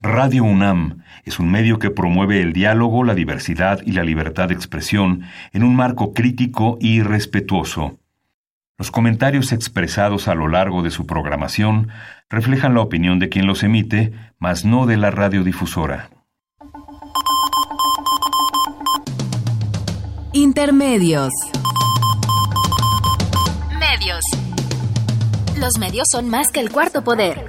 Radio UNAM es un medio que promueve el diálogo, la diversidad y la libertad de expresión en un marco crítico y respetuoso. Los comentarios expresados a lo largo de su programación reflejan la opinión de quien los emite, mas no de la radiodifusora. Intermedios. Medios. Los medios son más que el cuarto poder.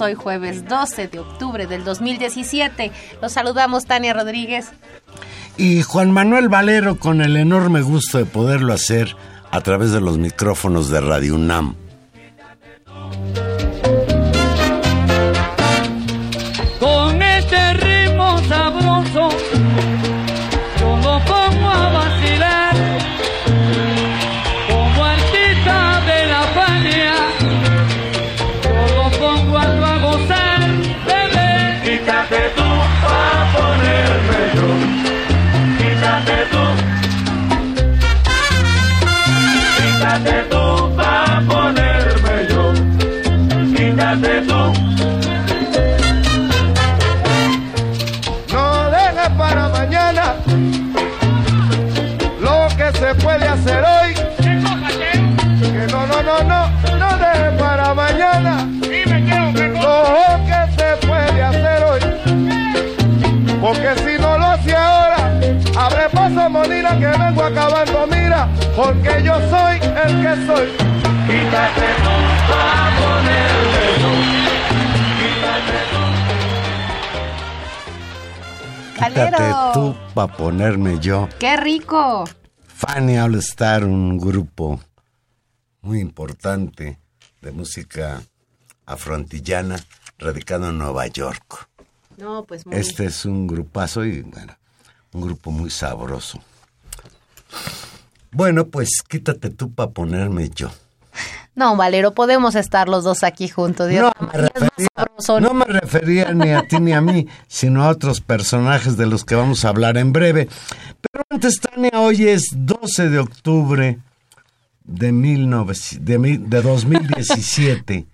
Hoy jueves 12 de octubre del 2017. Los saludamos Tania Rodríguez. Y Juan Manuel Valero con el enorme gusto de poderlo hacer a través de los micrófonos de Radio UNAM. Porque yo soy el que soy. Quítate tú para ponerme yo. Quítate tú. Quítate Valero. tú para ponerme yo. ¡Qué rico! Fanny All Star, un grupo muy importante de música afroantillana radicado en Nueva York. No, pues muy Este es un grupazo y bueno, un grupo muy sabroso. Bueno, pues quítate tú para ponerme yo. No, Valero, podemos estar los dos aquí juntos. Dios, No me, refería, no me refería ni a ti ni a mí, sino a otros personajes de los que vamos a hablar en breve. Pero antes, Tania, hoy es 12 de octubre de, 19 de, mil- de 2017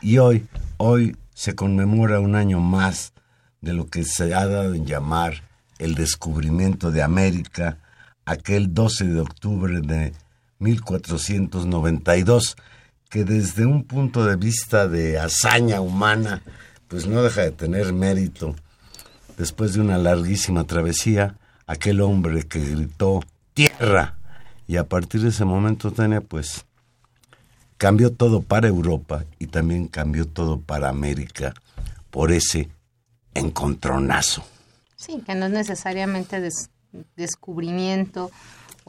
y hoy, hoy se conmemora un año más de lo que se ha dado en llamar el descubrimiento de América, aquel 12 de octubre de 1492, que desde un punto de vista de hazaña humana, pues no deja de tener mérito. Después de una larguísima travesía, aquel hombre que gritó tierra, y a partir de ese momento, Tania, pues cambió todo para Europa y también cambió todo para América por ese encontronazo. Sí, que no es necesariamente des- descubrimiento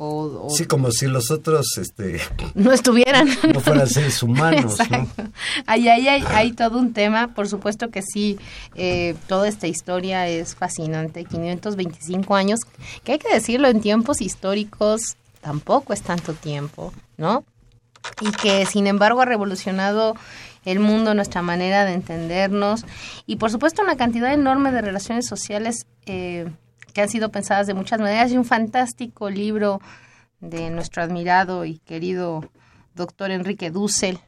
o, o Sí, como si los otros este, no estuvieran. no fueran seres humanos, ¿no? Exacto. Ahí, ahí hay, hay todo un tema, por supuesto que sí, eh, toda esta historia es fascinante, 525 años, que hay que decirlo, en tiempos históricos tampoco es tanto tiempo, ¿no? Y que sin embargo ha revolucionado el mundo, nuestra manera de entendernos y por supuesto una cantidad enorme de relaciones sociales eh, que han sido pensadas de muchas maneras y un fantástico libro de nuestro admirado y querido doctor Enrique Dussel,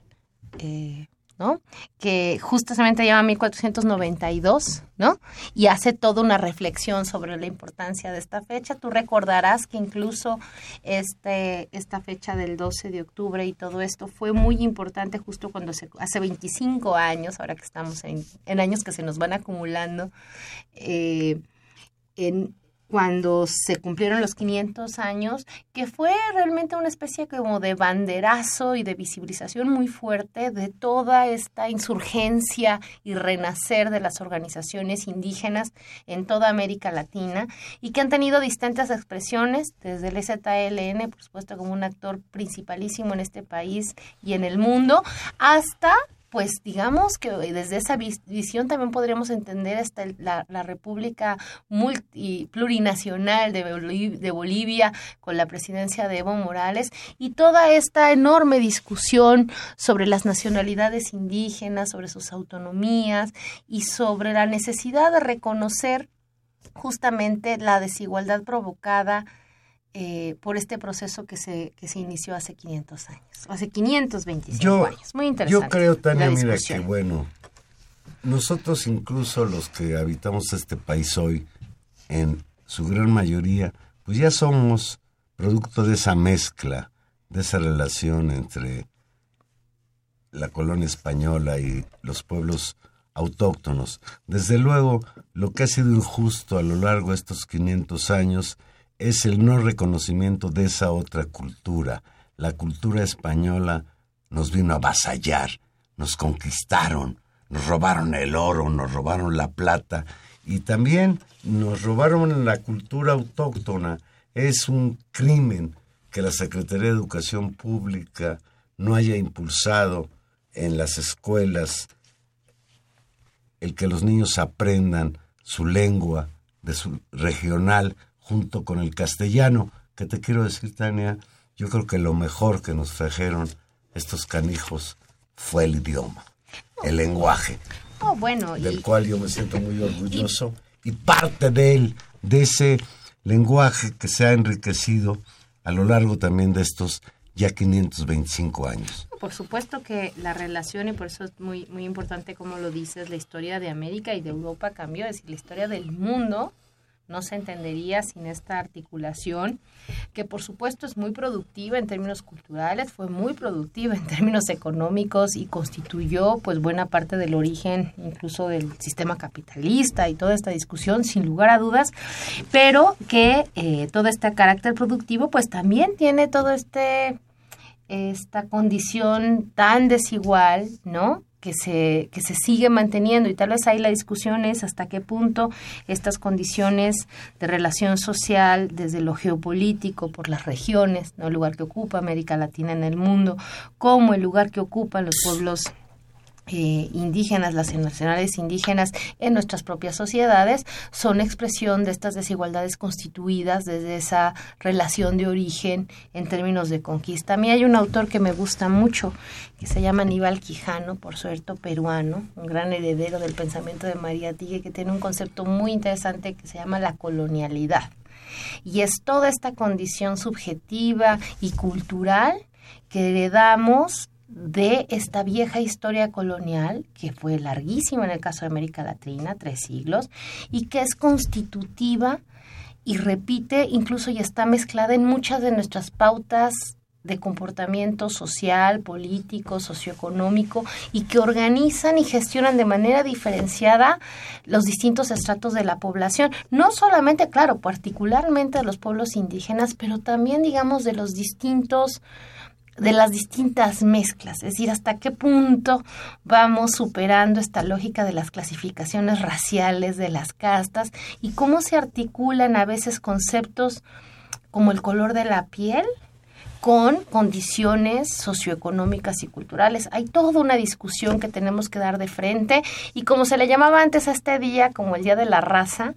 eh, ¿no? Que justamente llama 1492, ¿no? Y hace toda una reflexión sobre la importancia de esta fecha. Tú recordarás que incluso este, esta fecha del 12 de octubre y todo esto fue muy importante justo cuando se, hace 25 años, ahora que estamos en, en años que se nos van acumulando, eh, en cuando se cumplieron los 500 años, que fue realmente una especie como de banderazo y de visibilización muy fuerte de toda esta insurgencia y renacer de las organizaciones indígenas en toda América Latina y que han tenido distintas expresiones, desde el ZLN, por supuesto, como un actor principalísimo en este país y en el mundo, hasta pues digamos que desde esa visión también podríamos entender hasta la, República multi, plurinacional de, de Bolivia con la presidencia de Evo Morales y toda esta enorme discusión sobre las nacionalidades indígenas, sobre sus autonomías y sobre la necesidad de reconocer justamente la desigualdad provocada eh, por este proceso que se, que se inició hace 500 años, hace 525 años. Muy interesante. Yo creo, Tania, mira que bueno, nosotros incluso los que habitamos este país hoy, en su gran mayoría, pues ya somos producto de esa mezcla, de esa relación entre la colonia española y los pueblos autóctonos. Desde luego, lo que ha sido injusto a lo largo de estos 500 años es el no reconocimiento de esa otra cultura. La cultura española nos vino a avasallar, nos conquistaron, nos robaron el oro, nos robaron la plata y también nos robaron la cultura autóctona. Es un crimen que la Secretaría de Educación Pública no haya impulsado en las escuelas el que los niños aprendan su lengua de su regional junto con el castellano, que te quiero decir, Tania, yo creo que lo mejor que nos trajeron estos canijos fue el idioma, el lenguaje. Oh, bueno, del cual yo me siento muy orgulloso y, parte de él, de ese lenguaje que se ha enriquecido a lo largo también de estos ya 525 años. Por supuesto que la relación, y por eso es muy, muy importante como lo dices, la historia de América y de Europa cambió, es decir, la historia del mundo no se entendería sin esta articulación, que por supuesto es muy productiva en términos culturales, fue muy productiva en términos económicos y constituyó pues buena parte del origen incluso del sistema capitalista y toda esta discusión sin lugar a dudas, pero que eh, todo este carácter productivo pues también tiene todo este esta condición tan desigual, ¿no? Que se, que se sigue manteniendo y tal vez ahí la discusión es hasta qué punto estas condiciones de relación social desde lo geopolítico por las regiones, ¿no? el lugar que ocupa América Latina en el mundo, como el lugar que ocupan los pueblos eh, indígenas, las nacionales indígenas en nuestras propias sociedades, son expresión de estas desigualdades constituidas desde esa relación de origen en términos de conquista. A mí hay un autor que me gusta mucho, que se llama Aníbal Quijano, por suerte peruano, un gran heredero del pensamiento de María Tigue, que tiene un concepto muy interesante que se llama la colonialidad. Y es toda esta condición subjetiva y cultural que heredamos de esta vieja historia colonial, que fue larguísima en el caso de América Latina, tres siglos, y que es constitutiva y repite incluso y está mezclada en muchas de nuestras pautas de comportamiento social, político, socioeconómico y que organizan y gestionan de manera diferenciada los distintos estratos de la población, no solamente, claro, particularmente de los pueblos indígenas, pero también, digamos, de los distintos de las distintas mezclas, es decir, hasta qué punto vamos superando esta lógica de las clasificaciones raciales, de las castas, y cómo se articulan a veces conceptos como el color de la piel con condiciones socioeconómicas y culturales. Hay toda una discusión que tenemos que dar de frente y como se le llamaba antes a este día como el Día de la Raza,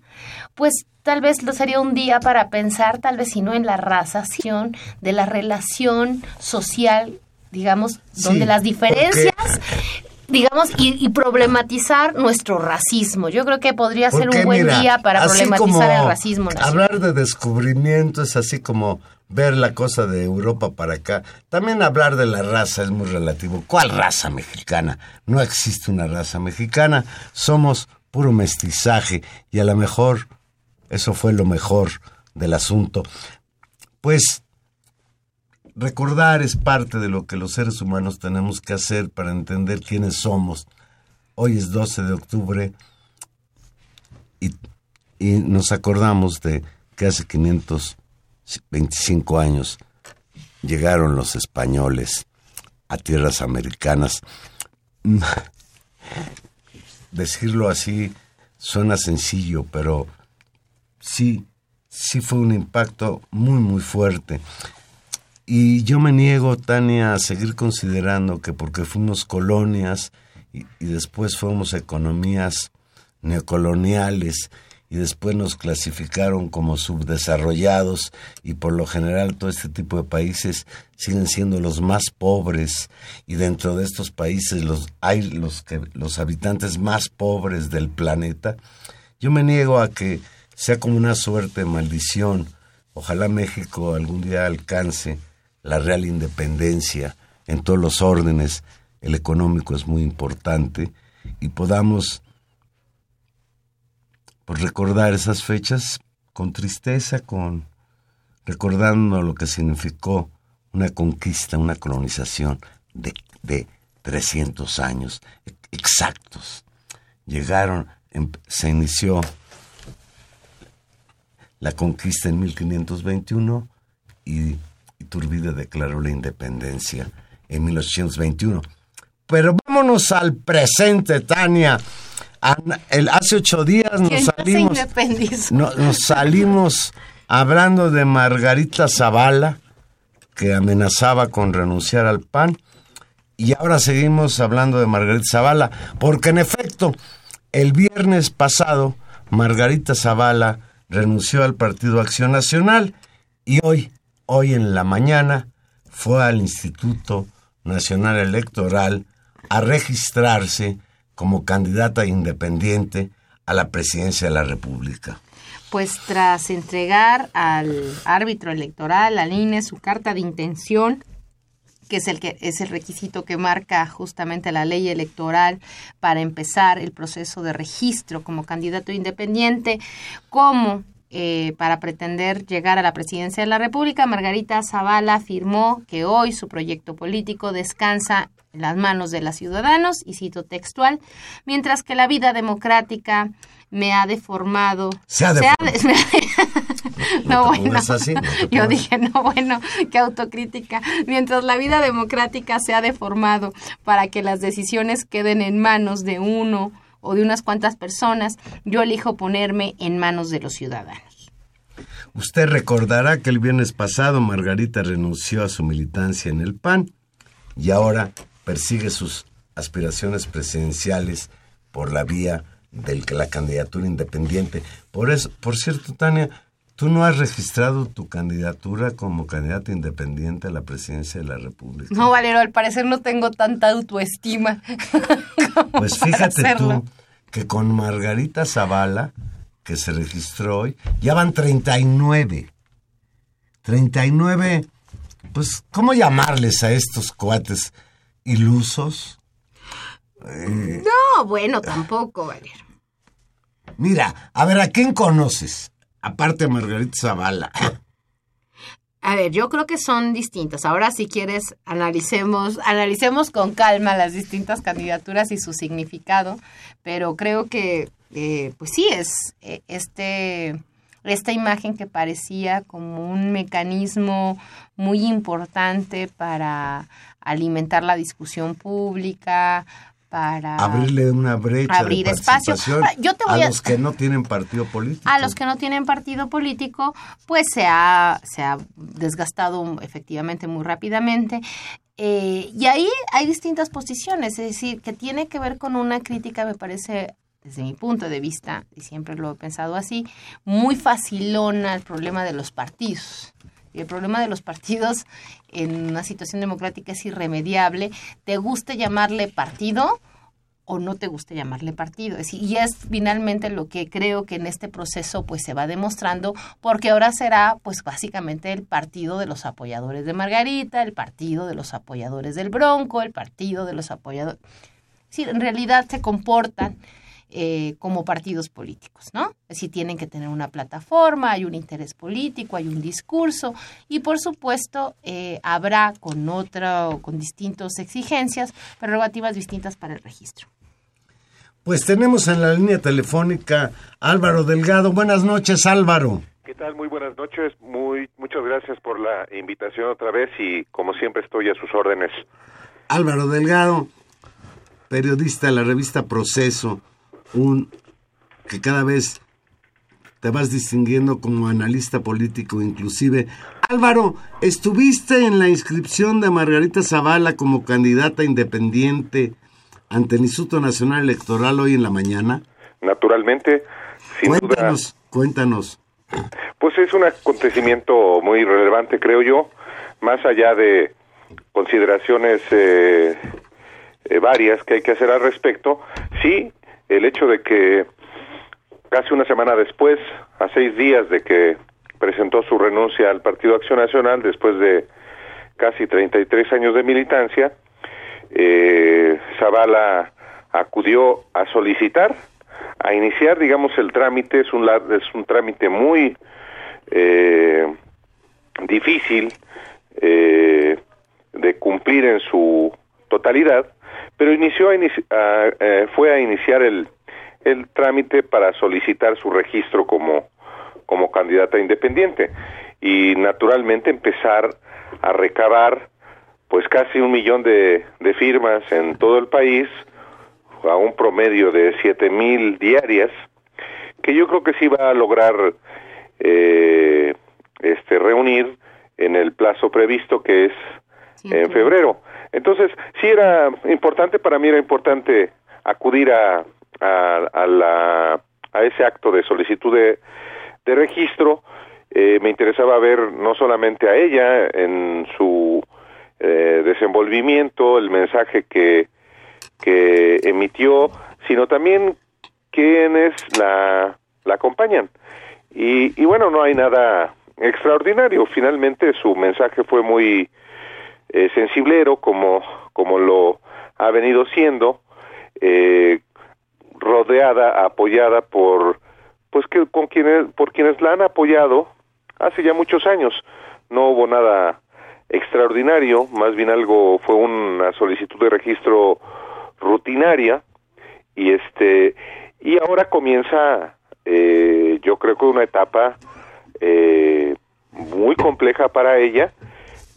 pues tal vez lo sería un día para pensar, tal vez si no en la raza, sino de la relación social, digamos, donde las diferencias... digamos, y, problematizar nuestro racismo. Yo creo que podría ser un buen día para problematizar el racismo. Hablar de descubrimiento es así como ver la cosa de Europa para acá. También hablar de la raza es muy relativo. ¿Cuál raza mexicana? No existe una raza mexicana. Somos puro mestizaje y a lo mejor eso fue lo mejor del asunto. Pues recordar es parte de lo que los seres humanos tenemos que hacer para entender quiénes somos. Hoy es 12 de octubre y, y nos acordamos de que hace 525 años llegaron los españoles a tierras americanas. Decirlo así suena sencillo, pero sí, sí fue un impacto muy, muy fuerte. Y yo me niego, Tania, a seguir considerando que porque fuimos colonias y, después fuimos economías neocoloniales y después nos clasificaron como subdesarrollados y por lo general todo este tipo de países siguen siendo los más pobres y dentro de estos países los hay los que los habitantes más pobres del planeta. Yo me niego a que sea como una suerte maldición. Ojalá México algún día alcance la real independencia en todos los órdenes, el económico es muy importante, y podamos pues, recordar esas fechas con tristeza, con recordando lo que significó una conquista, una colonización de, de 300 años exactos. Llegaron, em, se inició la conquista en 1521 y Iturbide declaró la independencia en 1821. Pero vámonos al presente, Tania. El, hace ocho días nos salimos, nos salimos hablando de Margarita Zavala, que amenazaba con renunciar al PAN, y ahora seguimos hablando de Margarita Zavala, porque en efecto, el viernes pasado, Margarita Zavala renunció al Partido Acción Nacional y hoy hoy en la mañana fue al Instituto Nacional Electoral a registrarse como candidata independiente a la presidencia de la República. Pues tras entregar al árbitro electoral, al INE, su carta de intención, que es el que es el requisito que marca justamente la ley electoral para empezar el proceso de registro como candidato independiente, como eh, para pretender llegar a la presidencia de la República, Margarita Zavala afirmó que hoy su proyecto político descansa en las manos de los ciudadanos, y cito textual, mientras que la vida democrática me ha deformado. Se ha deformado. no, bueno. yo dije, no, bueno, qué autocrítica. Mientras la vida democrática se ha deformado para que las decisiones queden en manos de uno o de unas cuantas personas, yo elijo ponerme en manos de los ciudadanos. Usted recordará que el viernes pasado Margarita renunció a su militancia en el PAN y ahora persigue sus aspiraciones presidenciales por la vía de la candidatura independiente. Por eso, por cierto, Tania, tú no has registrado tu candidatura como candidata independiente a la presidencia de la República. No, Valero, al parecer no tengo tanta autoestima. pues fíjate tú que con Margarita Zavala, que se registró hoy, ya van 39. 39, pues, ¿cómo llamarles a estos cuates ilusos? no, bueno, tampoco, Valero. Mira, a ver, ¿a quién conoces? Aparte Margarita Zavala. A ver, yo creo que son distintas. Ahora, si quieres, analicemos, analicemos con calma las distintas candidaturas y su significado, pero creo que, eh, pues sí, es eh, este, esta imagen que parecía como un mecanismo muy importante para alimentar la discusión pública, para abrirle una brecha abrir espacio. Yo te voy a, los que no tienen partido político. A los que no tienen partido político, pues se ha, se ha desgastado efectivamente muy rápidamente. Eh, y ahí hay distintas posiciones, es decir, que tiene que ver con una crítica, me parece, desde mi punto de vista, y siempre lo he pensado así, muy facilona el problema de los partidos. El problema de los partidos en una situación democrática es irremediable. Te guste llamarle partido o no te guste llamarle partido. y es finalmente lo que creo que en este proceso pues se va demostrando, porque ahora será pues básicamente el partido de los apoyadores de Margarita, el partido de los apoyadores del Bronco, el partido de los apoyadores. Sí, en realidad se comportan eh, como partidos políticos, ¿no? Si tienen que tener una plataforma, hay un interés político, hay un discurso y por supuesto eh, habrá con otra o con distintas exigencias, prerrogativas distintas para el registro. Pues tenemos en la línea telefónica Álvaro Delgado. Buenas noches, Álvaro. ¿Qué ¿Qué tal? Muy buenas noches. Muy muchas gracias por la invitación otra vez y como siempre estoy a sus órdenes. Álvaro Delgado, periodista de la revista Proceso, un que cada vez te vas distinguiendo como analista político inclusive. Álvaro, ¿estuviste en la inscripción de Margarita Zavala como candidata independiente ante el Instituto Nacional Electoral hoy en la mañana? Naturalmente, sin cuéntanos, duda. Cuéntanos. Pues es un acontecimiento muy relevante, creo yo, más allá de consideraciones eh, eh, varias que hay que hacer al respecto. Sí, el hecho de que casi una semana después, a seis días de que presentó su renuncia al Partido Acción Nacional, después de casi 33 años de militancia, eh, Zavala acudió a solicitar, a iniciar, digamos, el trámite, es un, es un trámite muy eh, difícil eh, de cumplir en su totalidad, pero inició a eh, fue a iniciar el, el trámite para solicitar su registro como, como candidata independiente y naturalmente empezar a recabar pues casi un millón de, de firmas en todo el país a un promedio de siete mil diarias que yo creo que sí va a lograr eh, este reunir en el plazo previsto que es en febrero entonces sí era importante para mí era importante acudir a a, la, a ese acto de solicitud de, registro, eh, me interesaba ver no solamente a ella en su eh, desenvolvimiento, el mensaje que, que emitió, sino también quienes la, la acompañan. Y, y bueno, no hay nada extraordinario. Finalmente su mensaje fue muy eh, sensiblero, como, como lo ha venido siendo, eh, rodeada, apoyada por, pues que con quienes, por quienes la han apoyado hace ya muchos años. No hubo nada extraordinario, más bien algo fue una solicitud de registro rutinaria y este y ahora comienza eh, yo creo que una etapa eh, muy compleja para ella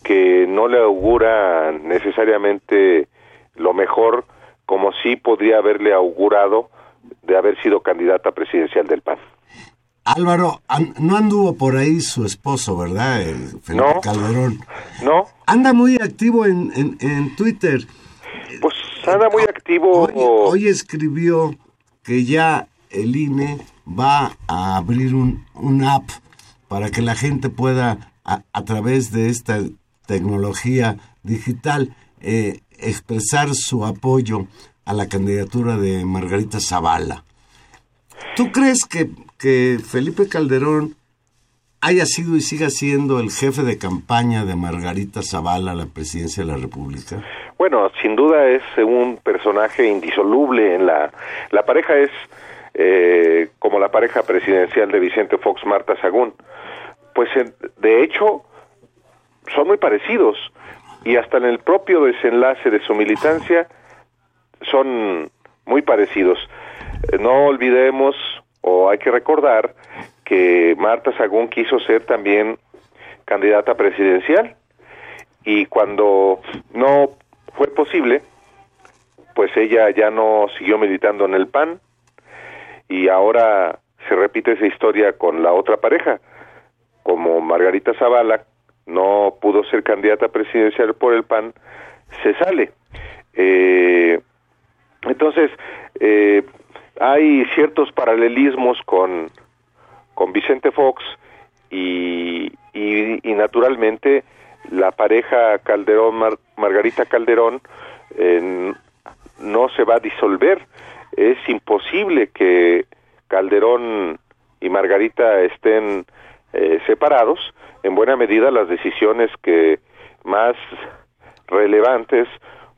que no le augura necesariamente lo mejor como sí podría haberle augurado de haber sido candidata presidencial del PAN. Álvaro, no anduvo por ahí su esposo, ¿verdad? Felipe Calderón. No. Anda muy activo en, en, Twitter. Pues anda muy activo. Hoy, hoy, escribió que ya el INE va a abrir un, un app para que la gente pueda, a, a través de esta tecnología digital, eh, expresar su apoyo a la candidatura de Margarita Zavala. ¿Tú crees que, que Felipe Calderón haya sido y siga siendo el jefe de campaña de Margarita Zavala a la presidencia de la República? Bueno, sin duda es un personaje indisoluble en la... La pareja es eh, como la pareja presidencial de Vicente Fox, Marta Sagún. Pues de hecho son muy parecidos. Y hasta en el propio desenlace de su militancia son muy parecidos. Eh, no olvidemos o hay que recordar que Marta Sagún quiso ser también candidata presidencial. Y cuando no fue posible, pues ella ya no siguió militando en el PAN. Y ahora se repite esa historia con la otra pareja, como Margarita Zavala, no pudo ser candidata presidencial por el PAN, se sale. Eh, entonces, eh, hay ciertos paralelismos con, con Vicente Fox y, y, naturalmente la pareja Calderón Margarita Calderón eh, no se va a disolver. Es imposible que Calderón y Margarita estén eh, separados en buena medida las decisiones que más relevantes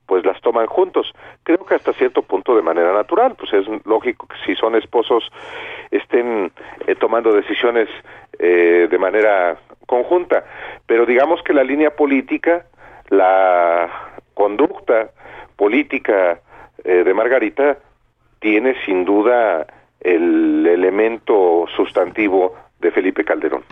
pues las toman juntos. Creo que hasta cierto punto de manera natural, pues es lógico que si son esposos estén eh, tomando decisiones eh, de manera conjunta, pero digamos que la línea política, la conducta política eh, de Margarita tiene sin duda el elemento sustantivo de Felipe Calderón.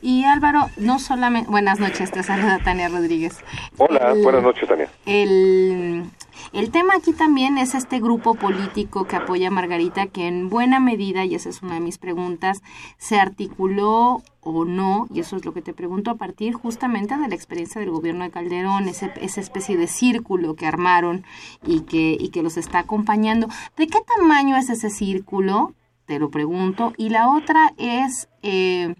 Y Álvaro, no solamente... Buenas noches, te saluda Tania Rodríguez. Hola, buenas noches, Tania. El, el tema aquí también es este grupo político que apoya a Margarita, que en buena medida, y esa es una de mis preguntas, se articuló o no, y eso es lo que te pregunto, a partir justamente de la experiencia del gobierno de Calderón, ese, esa especie de círculo que armaron y que, y que los está acompañando. ¿De qué tamaño es ese círculo? Te lo pregunto. Y la otra es... Eh,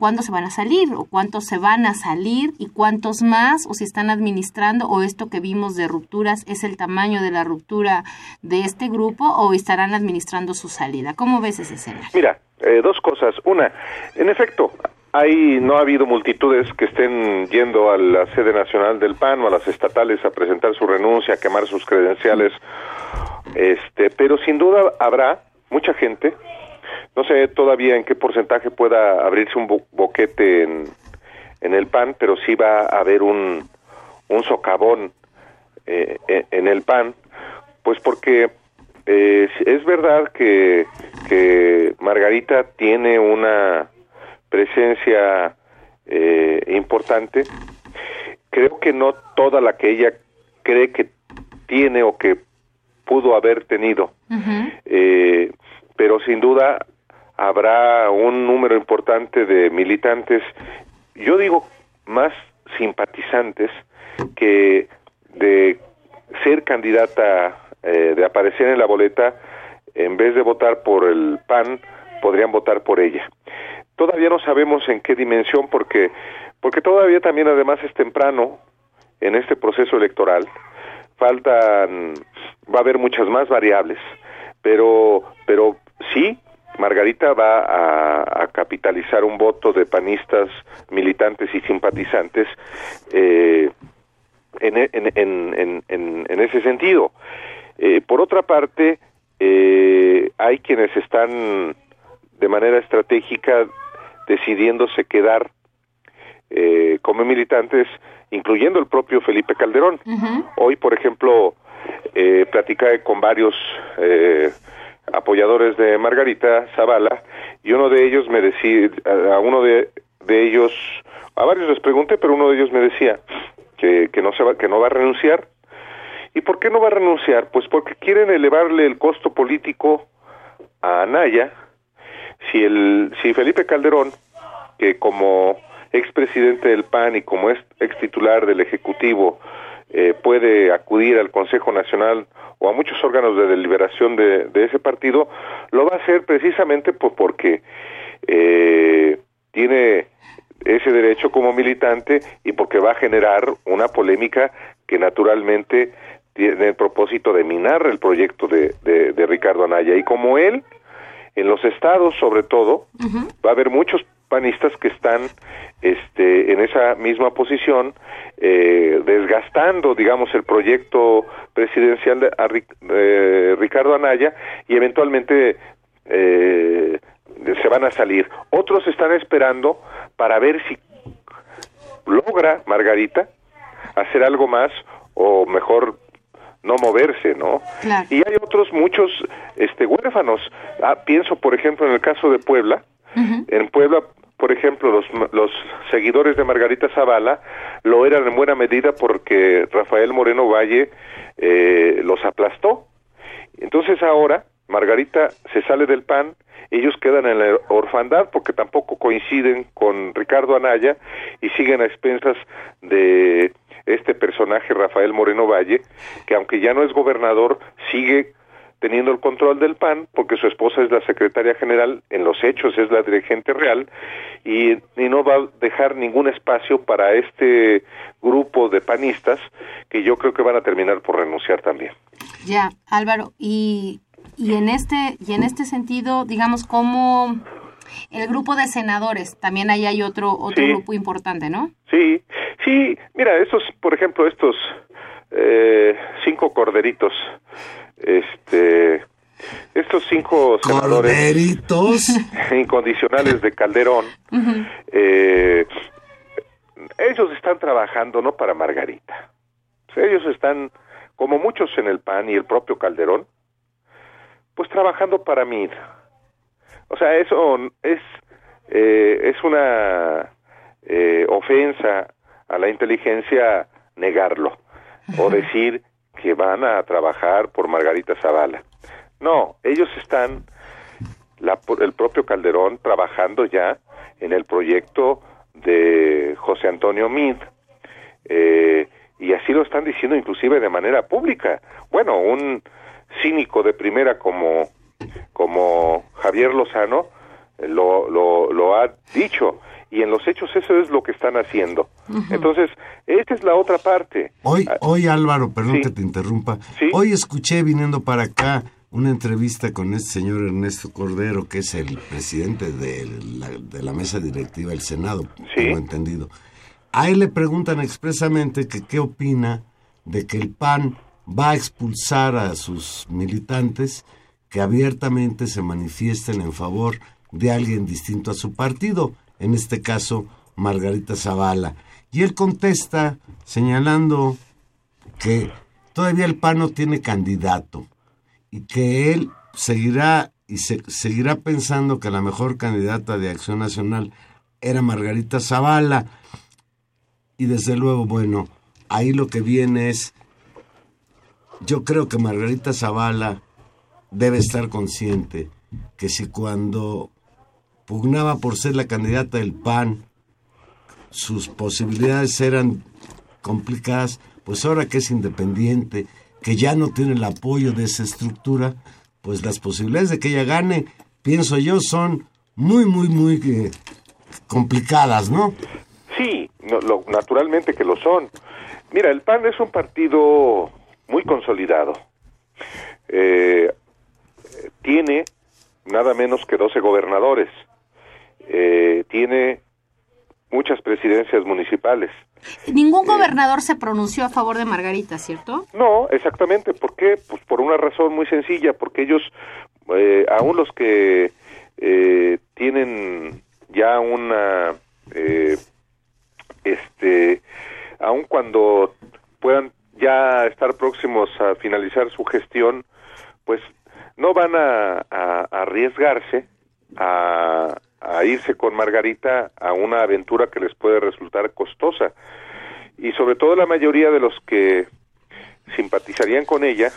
cuándo se van a salir o cuántos se van a salir y cuántos más o si están administrando o esto que vimos de rupturas es el tamaño de la ruptura de este grupo o estarán administrando su salida. ¿Cómo ves ese escenario? Mira, eh, dos cosas. Una, en efecto, hay no ha habido multitudes que estén yendo a la sede nacional del PAN o a las estatales a presentar su renuncia, a quemar sus credenciales, este, pero sin duda habrá mucha gente no sé todavía en qué porcentaje pueda abrirse un boquete en, en el PAN, pero sí va a haber un, un socavón eh, en el PAN, pues porque eh, es verdad que, que Margarita tiene una presencia eh, importante, creo que no toda la que ella cree que tiene o que pudo haber tenido, eh, pero sin duda habrá un número importante de militantes, yo digo más simpatizantes que de ser candidata, eh, de aparecer en la boleta, en vez de votar por el PAN, podrían votar por ella. Todavía no sabemos en qué dimensión, porque, porque todavía también además es temprano en este proceso electoral. Faltan, va a haber muchas más variables, pero, pero sí Margarita va a, capitalizar un voto de panistas, militantes y simpatizantes eh, en, ese sentido. Eh, por otra parte, eh, hay quienes están de manera estratégica decidiéndose quedar como militantes, incluyendo el propio Felipe Calderón. Hoy, por ejemplo, eh, platicé con varios apoyadores de Margarita Zavala y uno de ellos me decía, a uno de, de ellos, a varios les pregunté, pero uno de ellos me decía que, que no se va, que no va a renunciar. ¿Y por qué no va a renunciar? Pues porque quieren elevarle el costo político a Anaya. Si el, si Felipe Calderón, que como expresidente del PAN y como ex, titular del Ejecutivo eh, puede acudir al Consejo Nacional o a muchos órganos de deliberación de, ese partido, lo va a hacer precisamente pues porque eh, tiene ese derecho como militante y porque va a generar una polémica que naturalmente tiene el propósito de minar el proyecto de, de, Ricardo Anaya. Y como él, en los estados sobre todo, va a haber muchos panistas que están este, en esa misma posición, eh, desgastando, digamos, el proyecto presidencial de eh, Ricardo Anaya y eventualmente eh, se van a salir. Otros están esperando para ver si logra Margarita hacer algo más o mejor no moverse, ¿no? Y hay otros muchos este huérfanos. Ah, pienso, por ejemplo, en el caso de Puebla. En Puebla por ejemplo, los, los seguidores de Margarita Zavala lo eran en buena medida porque Rafael Moreno Valle eh, los aplastó. Entonces ahora Margarita se sale del PAN, ellos quedan en la orfandad porque tampoco coinciden con Ricardo Anaya y siguen a expensas de este personaje Rafael Moreno Valle, que aunque ya no es gobernador, sigue teniendo el control del PAN, porque su esposa es la secretaria general, en los hechos es la dirigente real, y, no va a dejar ningún espacio para este grupo de panistas que yo creo que van a terminar por renunciar también. Ya, Álvaro, y, y en este y en este sentido, digamos, como el grupo de senadores, también ahí hay otro otro grupo importante, ¿no? Sí, sí, mira, estos, por ejemplo, estos eh, cinco corderitos este estos cinco senadores incondicionales de Calderón, eh, ellos están trabajando no para Margarita, ellos están, como muchos en el PAN y el propio Calderón, pues trabajando para mí. O sea, eso es eh, es una eh, ofensa a la inteligencia negarlo o decir que van a trabajar por Margarita Zavala. No, ellos están, la, el propio Calderón, trabajando ya en el proyecto de José Antonio Mid, eh, y así lo están diciendo inclusive de manera pública. Bueno, un cínico de primera como, como Javier Lozano eh, lo, lo ha dicho y en los hechos eso es lo que están haciendo. Entonces, esta es la otra parte. Hoy, Ah, hoy Álvaro, perdón Sí. que te interrumpa. Sí. Hoy escuché viniendo para acá una entrevista con este señor Ernesto Cordero, que es el presidente de la, de la mesa directiva del Senado, Sí. tengo entendido. A él le preguntan expresamente que qué opina de que el PAN va a expulsar a sus militantes que abiertamente se manifiesten en favor de alguien distinto a su partido, en este caso Margarita Zavala. Y él contesta señalando que todavía el PAN no tiene candidato y que él seguirá y se, seguirá pensando que la mejor candidata de Acción Nacional era Margarita Zavala. Y desde luego, bueno, ahí lo que viene es, yo creo que Margarita Zavala debe estar consciente que si cuando pugnaba por ser la candidata del PAN, sus posibilidades eran complicadas, pues ahora que es independiente, que ya no tiene el apoyo de esa estructura, pues las posibilidades de que ella gane, pienso yo, son muy, muy, muy eh, complicadas, ¿no? Sí, no, lo- naturalmente que lo son. Mira, el PAN es un partido muy consolidado. Eh, tiene nada menos que 12 gobernadores. Eh, tiene muchas presidencias municipales. Ningún gobernador se pronunció a favor de Margarita, ¿cierto? No, exactamente. ¿Por qué? Pues por una razón muy sencilla, porque ellos, eh, aún los que eh, tienen ya una, eh, este, aun cuando puedan ya estar próximos a finalizar su gestión, pues no van a, a- a arriesgarse a, a irse con Margarita a una aventura que les puede resultar costosa. Y sobre todo la mayoría de los que simpatizarían con ella,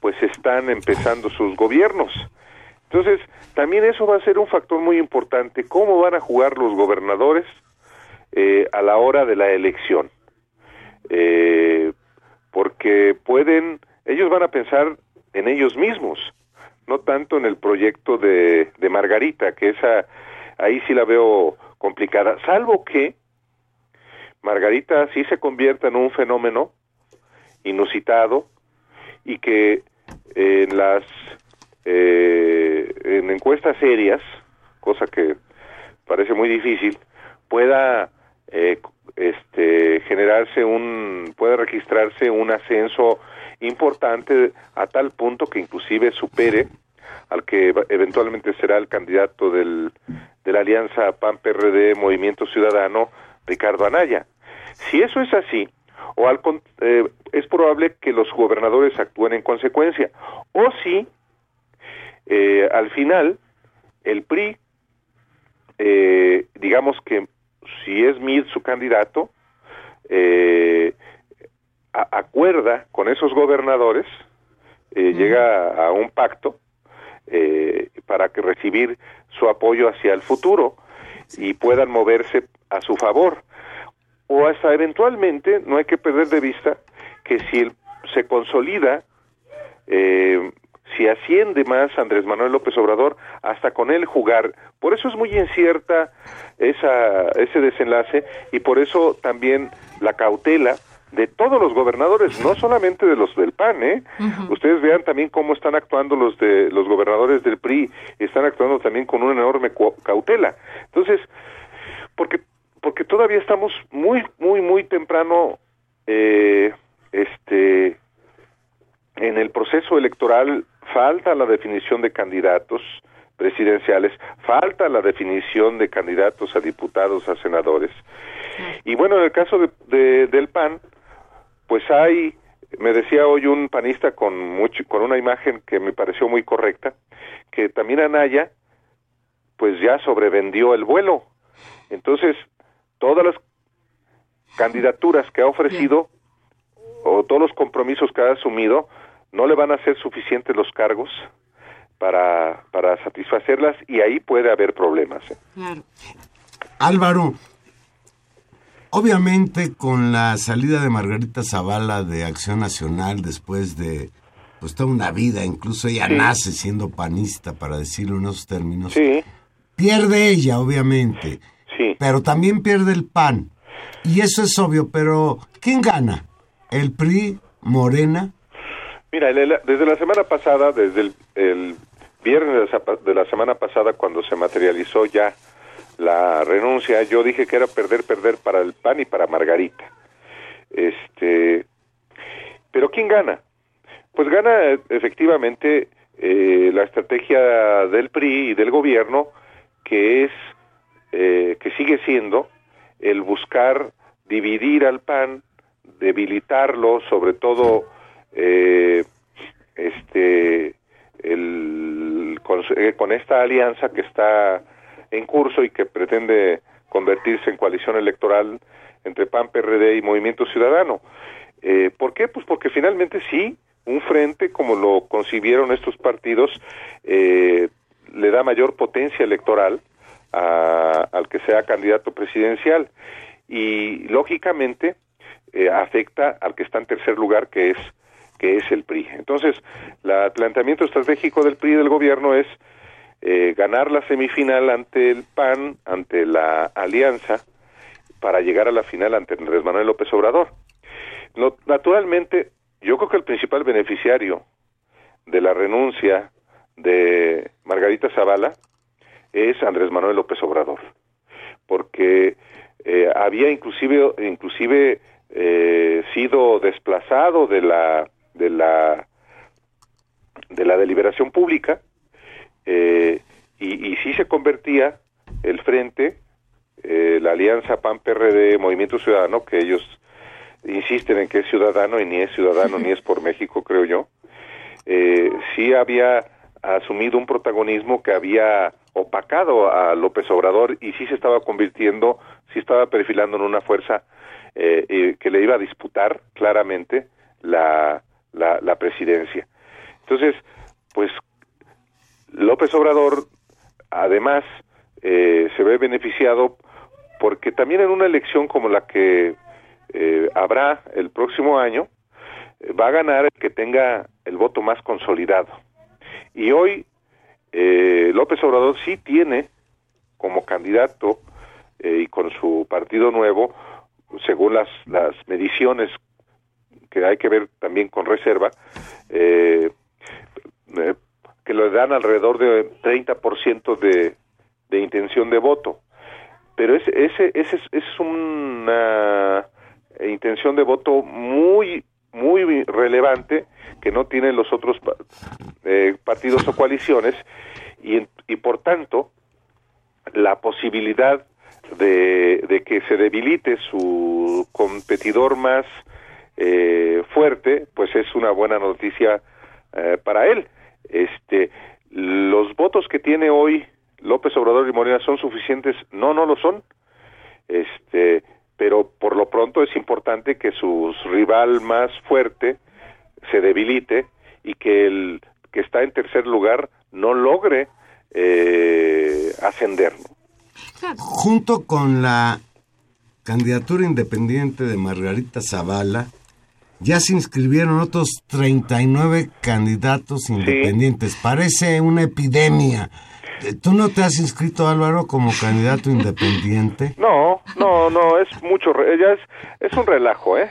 pues están empezando sus gobiernos. Entonces, también eso va a ser un factor muy importante, cómo van a jugar los gobernadores eh, a la hora de la elección. Eh, porque pueden, ellos van a pensar en ellos mismos, no tanto en el proyecto de, de Margarita, que esa, ahí sí la veo complicada, salvo que Margarita sí se convierta en un fenómeno inusitado y que en las eh, en encuestas serias, cosa que parece muy difícil, pueda eh, este generarse un puede registrarse un ascenso importante a tal punto que inclusive supere al que eventualmente será el candidato del, de la alianza PAN PRD Movimiento Ciudadano Ricardo Anaya. Si eso es así, o al eh, es probable que los gobernadores actúen en consecuencia, o si eh, al final el PRI, eh, digamos que si es Mid su candidato, eh, a- acuerda con esos gobernadores, eh, llega a un pacto eh, para que recibir su apoyo hacia el futuro y puedan moverse a su favor. O hasta eventualmente, no hay que perder de vista que si se consolida, eh, si asciende más Andrés Manuel López Obrador, hasta con él jugar. Por eso es muy incierta esa, ese desenlace y por eso también la cautela de todos los gobernadores, no solamente de los del PAN, ¿eh? Ustedes vean también cómo están actuando los de los gobernadores del PRI, están actuando también con una enorme cautela. Entonces, porque porque todavía estamos muy muy muy temprano eh, este en el proceso electoral falta la definición de candidatos presidenciales, falta la definición de candidatos a diputados, a senadores. Y bueno, en el caso de, de- del PAN, pues hay, me decía hoy un panista con mucho, con una imagen que me pareció muy correcta, que también Anaya pues ya sobrevendió el vuelo. Entonces, todas las candidaturas que ha ofrecido o todos los compromisos que ha asumido no le van a ser suficientes los cargos para, para satisfacerlas y ahí puede haber problemas. ¿eh? Álvaro, obviamente con la salida de Margarita Zavala de Acción Nacional después de pues toda una vida, incluso ella Sí. nace siendo panista, para decirlo en esos términos, Sí, pierde ella, obviamente, sí. pero también pierde el PAN. Y eso es obvio, pero ¿quién gana? ¿El PRI, Morena? Mira, desde la semana pasada, desde el, el viernes de la, zapa- de la semana pasada, cuando se materializó ya la renuncia, yo dije que era perder, perder para el PAN y para Margarita. Este, pero ¿quién gana? Pues gana efectivamente eh, la estrategia del PRI y del gobierno, que es, eh, que sigue siendo el buscar dividir al PAN, debilitarlo, sobre todo eh, este el, con, eh, con esta alianza que está en curso y que pretende convertirse en coalición electoral entre PAN, PRD y Movimiento Ciudadano. Eh, ¿Por qué? Pues porque finalmente sí, un frente como lo concibieron estos partidos eh, le da mayor potencia electoral a- al que sea candidato presidencial y lógicamente eh, afecta al que está en tercer lugar que es que es el PRI. Entonces, el planteamiento estratégico del PRI del gobierno es eh, ganar la semifinal ante el PAN, ante la alianza, para llegar a la final ante Andrés Manuel López Obrador. Naturalmente, yo creo que el principal beneficiario de la renuncia de Margarita Zavala es Andrés Manuel López Obrador, porque eh, había inclusive inclusive eh, sido desplazado de la de la de la deliberación pública eh, y, y sí se convertía el frente eh, la alianza PAN PRD Movimiento Ciudadano que ellos insisten en que es ciudadano y ni es ciudadano ni es por México creo yo eh, sí había asumido un protagonismo que había opacado a López Obrador y sí se estaba convirtiendo, sí estaba perfilando en una fuerza eh, eh, que le iba a disputar claramente la, la, la presidencia. Entonces, pues López Obrador, además, eh, se ve beneficiado porque también en una elección como la que eh, habrá el próximo año, eh, va a ganar el que tenga el voto más consolidado. Y hoy eh, López Obrador sí tiene como candidato eh, y con su partido nuevo, según las, las mediciones que hay que ver también con reserva, eh, que le dan alrededor de 30% de, de intención de voto. Pero ese, ese, ese es, una intención de voto muy, muy relevante que no tienen los otros eh, partidos o coaliciones y, y por tanto la posibilidad de, de que se debilite su competidor más eh, fuerte, pues es una buena noticia eh, para él. Este, los votos que tiene hoy López Obrador y Morena son suficientes, no, no lo son. Este, pero por lo pronto es importante que su rival más fuerte se debilite y que el que está en tercer lugar no logre eh, ascender. Junto con la candidatura independiente de Margarita Zavala, ya se inscribieron otros 39 candidatos independientes. Parece una epidemia. Eh, ¿Tú no te has inscrito, Álvaro, como candidato independiente? No, no, no, es mucho, re- ya es, es un relajo, ¿eh?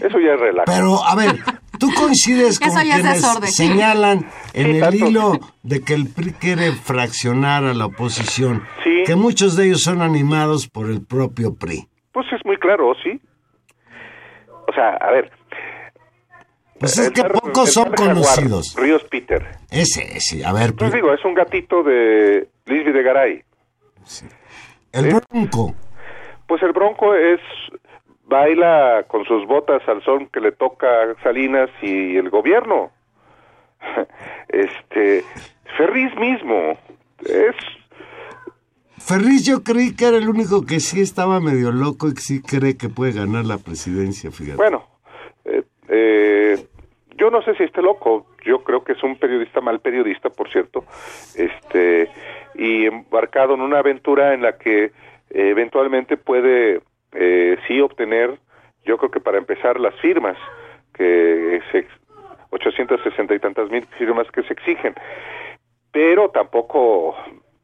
Eso ya es relajo. Pero, a ver, ¿tú coincides con Eso ya es quienes señalan en Sí, el tanto. hilo de que el PRI quiere fraccionar a la oposición? Sí. Que muchos de ellos son animados por el propio PRI. Pues es muy claro, ¿sí? O sea, a ver. Pues es el que pocos el son jaguar, conocidos. Ríos Peter. Ese, ese, a ver, Pues digo, es un gatito de Luis Videgaray. el ¿sí? Bronco. Pues el Bronco es baila con sus botas al son que le toca a Salinas y el gobierno. Este Ferris mismo es Ferriz yo creí que era el único que sí estaba medio loco y que sí cree que puede ganar la presidencia, fíjate. Bueno, eh, eh, yo no sé si esté loco, yo creo que es un periodista, mal periodista, por cierto, este, y embarcado en una aventura en la que eh, eventualmente puede eh, sí obtener, yo creo que para empezar, las firmas, que se, 860 y tantas mil firmas que se exigen, pero tampoco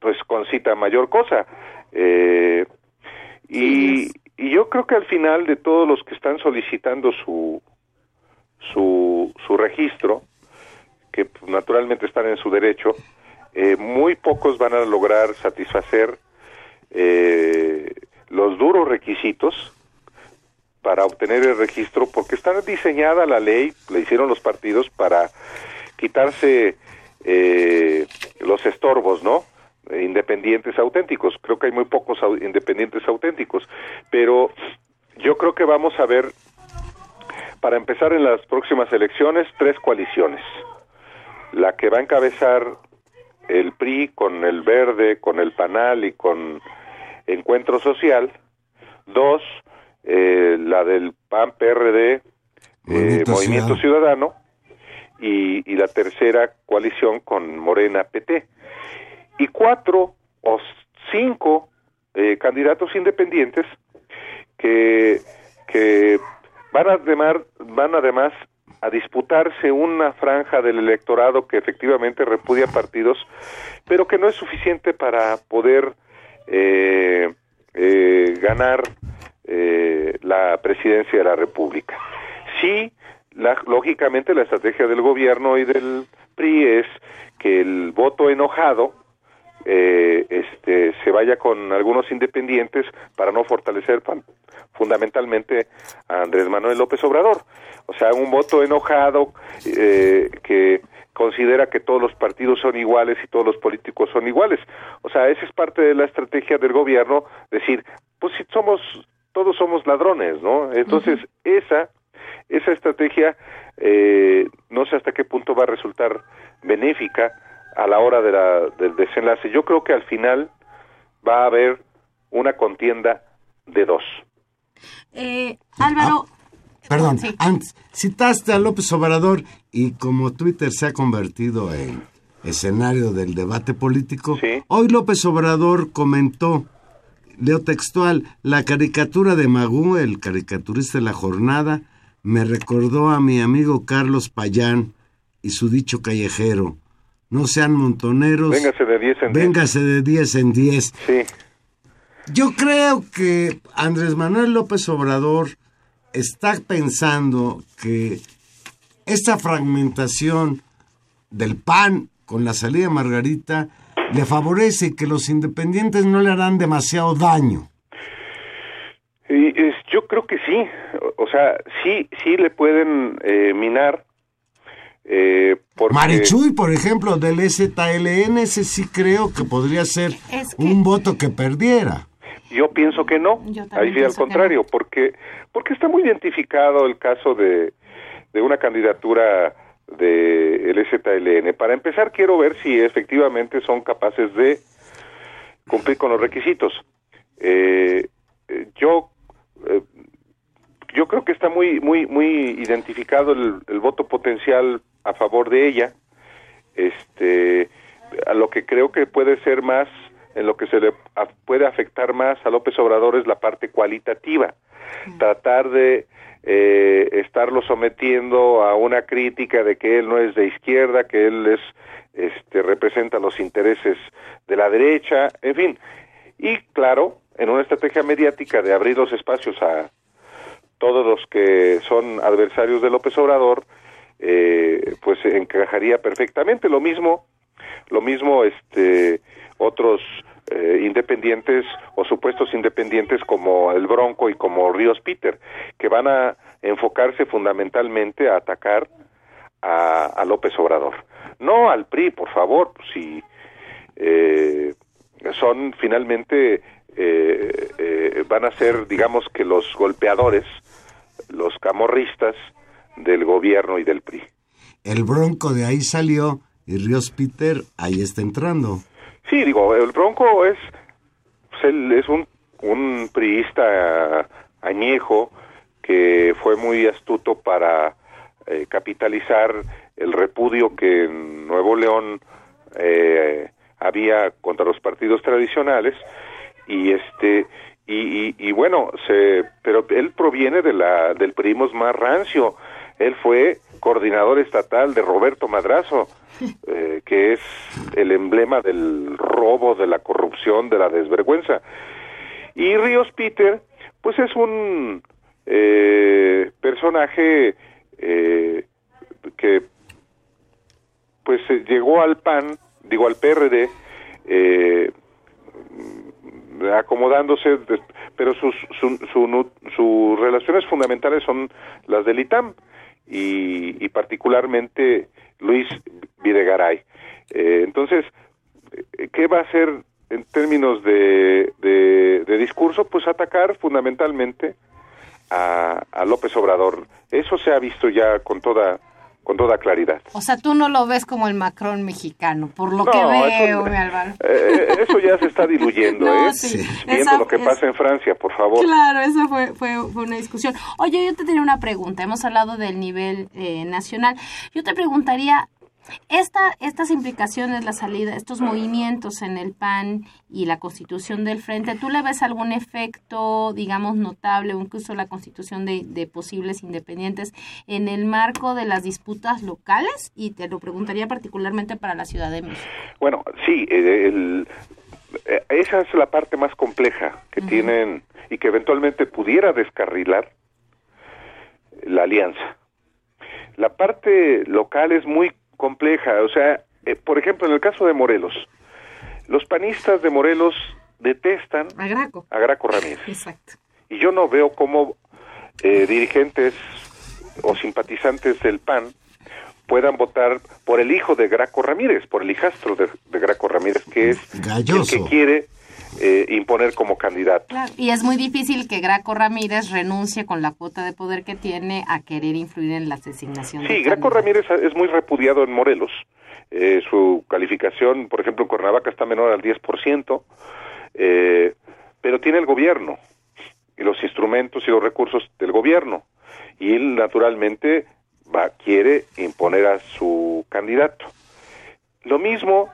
pues concita mayor cosa. Eh, y, y yo creo que al final de todos los que están solicitando su, su, su registro, que naturalmente están en su derecho, eh, muy pocos van a lograr satisfacer eh, los duros requisitos para obtener el registro, porque está diseñada la ley, le hicieron los partidos para quitarse eh, los estorbos, ¿no? Independientes auténticos. Creo que hay muy pocos independientes auténticos, pero yo creo que vamos a ver, para empezar en las próximas elecciones, tres coaliciones. La que va a encabezar el PRI con el Verde, con el PANAL y con Encuentro Social. Dos, eh, la del PAN-PRD, eh, Movimiento Movimiento Ciudadano. Y, y la tercera coalición con Morena PT. Y cuatro o cinco eh, candidatos independientes que, que van, además, van además a disputarse una franja del electorado que efectivamente repudia partidos, pero que no es suficiente para poder eh, eh, ganar eh, la presidencia de la República. Sí, la- lógicamente la estrategia del gobierno y del PRI es que el voto enojado eh, este, se vaya con algunos independientes para no fortalecer fundamentalmente a Andrés Manuel López Obrador. O sea, un voto enojado eh, que considera que todos los partidos son iguales y todos los políticos son iguales. O sea, esa es parte de la estrategia del gobierno, decir, pues si somos, todos somos ladrones, ¿no? Entonces, esa, esa estrategia, eh, no sé hasta qué punto va a resultar benéfica a la hora de la, del desenlace. Yo creo que al final va a haber una contienda de dos. Eh, Álvaro, Perdón, Sí. antes, citaste a López Obrador y como Twitter se ha convertido en escenario del debate político, Sí. hoy López Obrador comentó, leo textual, la caricatura de Magú, el caricaturista de la jornada, me recordó a mi amigo Carlos Payán y su dicho callejero, no sean montoneros, Véngase de 10 en 10. véngase de 10 en 10. Sí, Yo creo que Andrés Manuel López Obrador está pensando que esta fragmentación del PAN con la salida de Margarita le favorece y que los independientes no le harán demasiado daño. Y es, yo creo que sí, o, o sea, sí, sí le pueden eh, minar. Eh, porque, Marichuy, por ejemplo, del ZLN, ese sí creo que podría ser Es que- un voto que perdiera. Yo pienso que no. Ahí sí, al contrario, porque porque está muy identificado el caso de, de una candidatura de el ZLN. Para empezar, quiero ver si efectivamente son capaces de cumplir con los requisitos. Eh, eh, yo eh, yo creo que está muy muy muy identificado el, el voto potencial a favor de ella. Este a lo que creo que puede ser más en lo que se le a- puede afectar más a López Obrador es la parte cualitativa, tratar de eh, estarlo sometiendo a una crítica de que él no es de izquierda, que él es este representa los intereses de la derecha, en fin. Y claro, en una estrategia mediática de abrir los espacios a todos los que son adversarios de López Obrador, eh, pues encajaría perfectamente. Lo mismo, lo mismo, este, otros eh, independientes o supuestos independientes como el Bronco y como Ríos Peter, que van a enfocarse fundamentalmente a atacar a, López Obrador. No al PRI, por favor, si eh, son finalmente eh, eh, van a ser, digamos que los golpeadores, los camorristas del gobierno y del PRI. El Bronco de ahí salió y Ríos Peter ahí está entrando. Sí, digo, el Bronco es él es un, un priista añejo que fue muy astuto para eh, capitalizar el repudio que en Nuevo León eh, había contra los partidos tradicionales y este y, y, bueno se pero él proviene de la del primos más rancio. Él fue coordinador estatal de Roberto Madrazo eh, que es el emblema del robo de la corrupción de la desvergüenza. Y Ríos Peter pues es un eh, personaje eh, que pues llegó al PAN digo al PRD eh, acomodándose, pero sus, su, su, relaciones fundamentales son las del ITAM y, particularmente Luis Videgaray. Eh, entonces, ¿qué va a hacer en términos de, de, de discurso? Pues atacar fundamentalmente a, a López Obrador. Eso se ha visto ya con toda con toda claridad. O sea, tú no lo ves como el Macron mexicano, por lo que veo, mi Álvaro. Eh, eso ya se está diluyendo, ¿eh? Sí. Viendo Esa, lo que pasa en Francia, por favor. Claro, esa fue, fue, fue, una discusión. Oye, yo te tenía una pregunta. Hemos hablado del nivel eh, nacional. Yo te preguntaría, esta, estas implicaciones, la salida, estos movimientos en el PAN y la constitución del Frente, ¿tú le ves algún efecto, digamos, notable o incluso la constitución de, de posibles independientes en el marco de las disputas locales? Y te lo preguntaría particularmente para la Ciudad de México. Bueno, sí, el, eh, esa es la parte más compleja que uh -huh. tienen y que eventualmente pudiera descarrilar la alianza. La parte local es muy compleja. O sea, eh, por ejemplo, en el caso de Morelos, los panistas de Morelos detestan a Graco, a Graco Ramírez. Exacto. Y yo no veo cómo eh, dirigentes o simpatizantes del PAN puedan votar por el hijo de Graco Ramírez, por el hijastro de, de Graco Ramírez, que es Galloso. el que quiere eh, imponer como candidato. Claro, y es muy difícil que Graco Ramírez renuncie con la cuota de poder que tiene a querer influir en las designaciones. Sí, Graco Ramírez es muy repudiado en Morelos. Eh, su calificación, por ejemplo, en Cuernavaca está menor al 10%, eh, pero tiene el gobierno y los instrumentos y los recursos del gobierno. Y él, naturalmente, va, quiere imponer a su candidato. Lo mismo,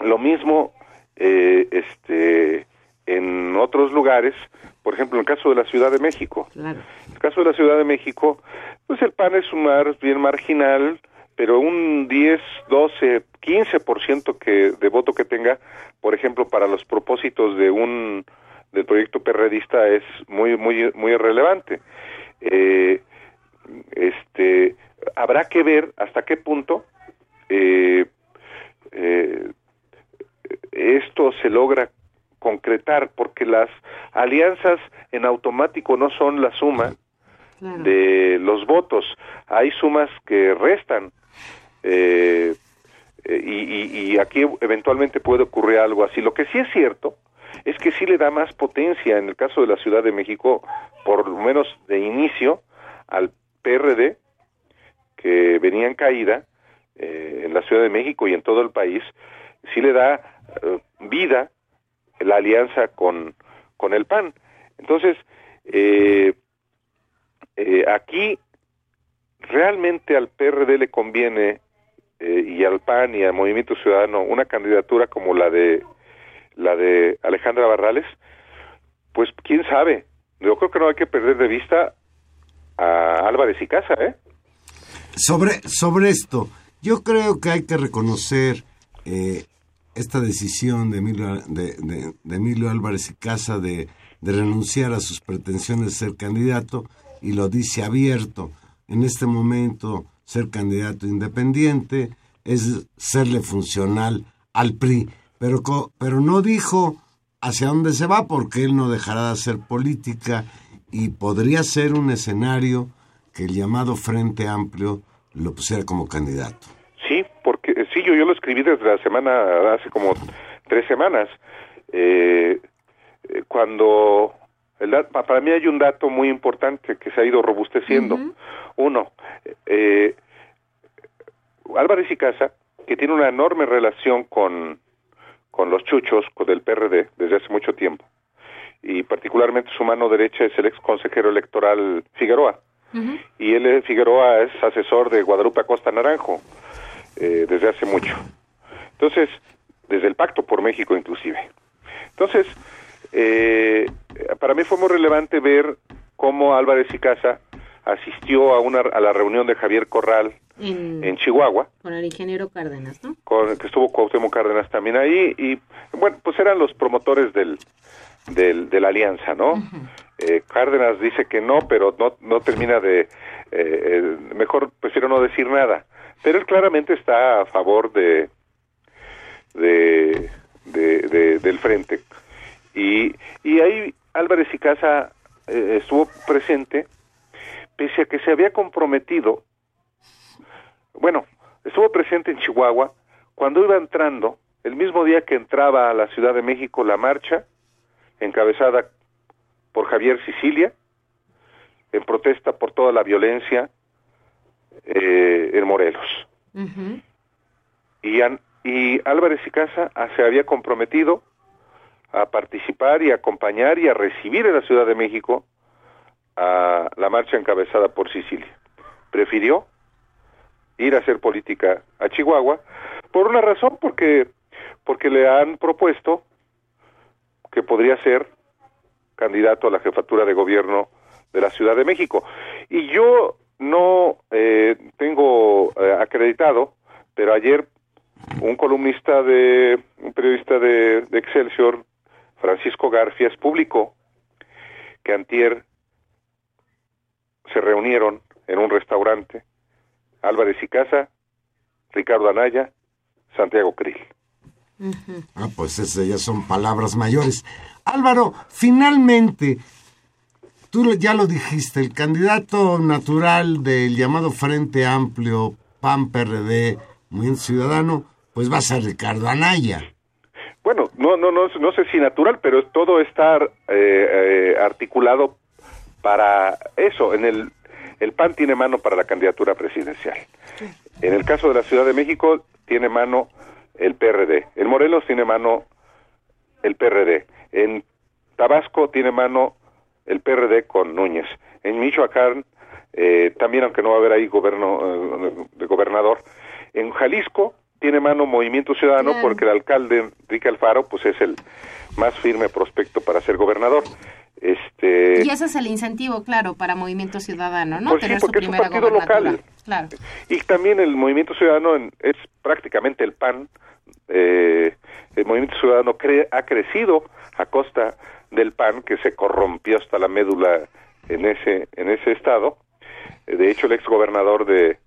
lo mismo eh, este, en otros lugares, por ejemplo, en el caso de la Ciudad de México. Claro. En el caso de la Ciudad de México, pues el PAN es un mar bien marginal, pero un 10, 12, 15% que de voto que tenga, por ejemplo, para los propósitos de un del proyecto perredista es muy muy muy relevante. Eh, este habrá que ver hasta qué punto eh, eh, esto se logra concretar porque las alianzas en automático no son la suma claro. de los votos. Hay sumas que restan eh, y, y, y, aquí eventualmente puede ocurrir algo así. Lo que sí es cierto es que sí le da más potencia en el caso de la Ciudad de México por lo menos de inicio al PRD que venía en caída eh, en la Ciudad de México y en todo el país. Sí le da uh, vida la alianza con, con el PAN. Entonces, eh, eh, aquí realmente al PRD le conviene eh, y al PAN y al Movimiento Ciudadano una candidatura como la de la de Alejandra Barrales, pues quién sabe. Yo creo que no hay que perder de vista a Álvarez y Casa, ¿eh? Sobre, sobre esto, yo creo que hay que reconocer eh, esta decisión de Emilio, Álvarez y Casa de, de, renunciar a sus pretensiones de ser candidato y lo dice abierto. En este momento, ser candidato independiente es serle funcional al PRI, pero, pero no dijo hacia dónde se va porque él no dejará de hacer política y podría ser un escenario que el llamado Frente Amplio lo pusiera como candidato. Yo, lo escribí desde la semana, hace como tres semanas, eh, cuando el, para mí hay un dato muy importante que se ha ido robusteciendo. Uh -huh. Uno, eh, Álvarez y Casa, que tiene una enorme relación con, con los chuchos, con el PRD, desde hace mucho tiempo. Y particularmente su mano derecha es el ex consejero electoral Figueroa. Y él, eh, Figueroa, es asesor de Guadalupe Acosta Naranjo eh, desde hace mucho. Entonces, desde el Pacto por México inclusive. Entonces, eh, para mí fue muy relevante ver cómo Álvarez y Casa asistió a una a la reunión de Javier Corral en, Chihuahua. Con el ingeniero Cárdenas, ¿no? Con que estuvo Cuauhtémoc Cárdenas también ahí y bueno, pues eran los promotores del, del de la alianza, ¿no? eh, Cárdenas dice que no, pero no no termina de eh, mejor prefiero no decir nada, pero él claramente está a favor de de, de, del frente. Y y ahí Álvarez y Casa eh, estuvo presente pese a que se había comprometido, bueno, estuvo presente en Chihuahua cuando iba entrando, el mismo día que entraba a la Ciudad de México la marcha, encabezada por Javier Sicilia, en protesta por toda la violencia eh, en Morelos. y, y Álvarez y Casa ah, se había comprometido a participar y acompañar y a recibir en la Ciudad de México a la marcha encabezada por Sicilia. Prefirió ir a hacer política a Chihuahua por una razón, porque porque le han propuesto que podría ser candidato a la jefatura de gobierno de la Ciudad de México. Y yo no eh, tengo eh, acreditado, pero ayer un columnista de, un periodista de, de Excelsior, Francisco Garfias, publicó que Antier se reunieron en un restaurante Álvarez y Casa, Ricardo Anaya, Santiago Krill. Ah, pues esas ya son palabras mayores. Álvaro, finalmente, tú ya lo dijiste, el candidato natural del llamado Frente Amplio, PAN, PRD, Muy Ciudadano, pues va a ser Ricardo Anaya. Bueno, no, no, no, no sé si natural, pero todo está eh, eh, articulado para eso. En el, el PAN tiene mano para la candidatura presidencial. En el caso de la Ciudad de México tiene mano el PRD. En Morelos tiene mano el PRD. En Tabasco tiene mano el PRD con Núñez. En Michoacán eh, también, aunque no va a haber ahí gobierno eh, de gobernador. En Jalisco tiene mano Movimiento Ciudadano porque el alcalde Enrique Alfaro pues es el más firme prospecto para ser gobernador. Este, y ese es el incentivo, claro, para Movimiento Ciudadano, ¿no? Pues Tener su primera es un partido local. Claro. Y también el Movimiento Ciudadano es prácticamente el PAN. Eh, el Movimiento Ciudadano ha crecido a costa del PAN, que se corrompió hasta la médula en ese, en ese estado. De hecho, el ex gobernador de,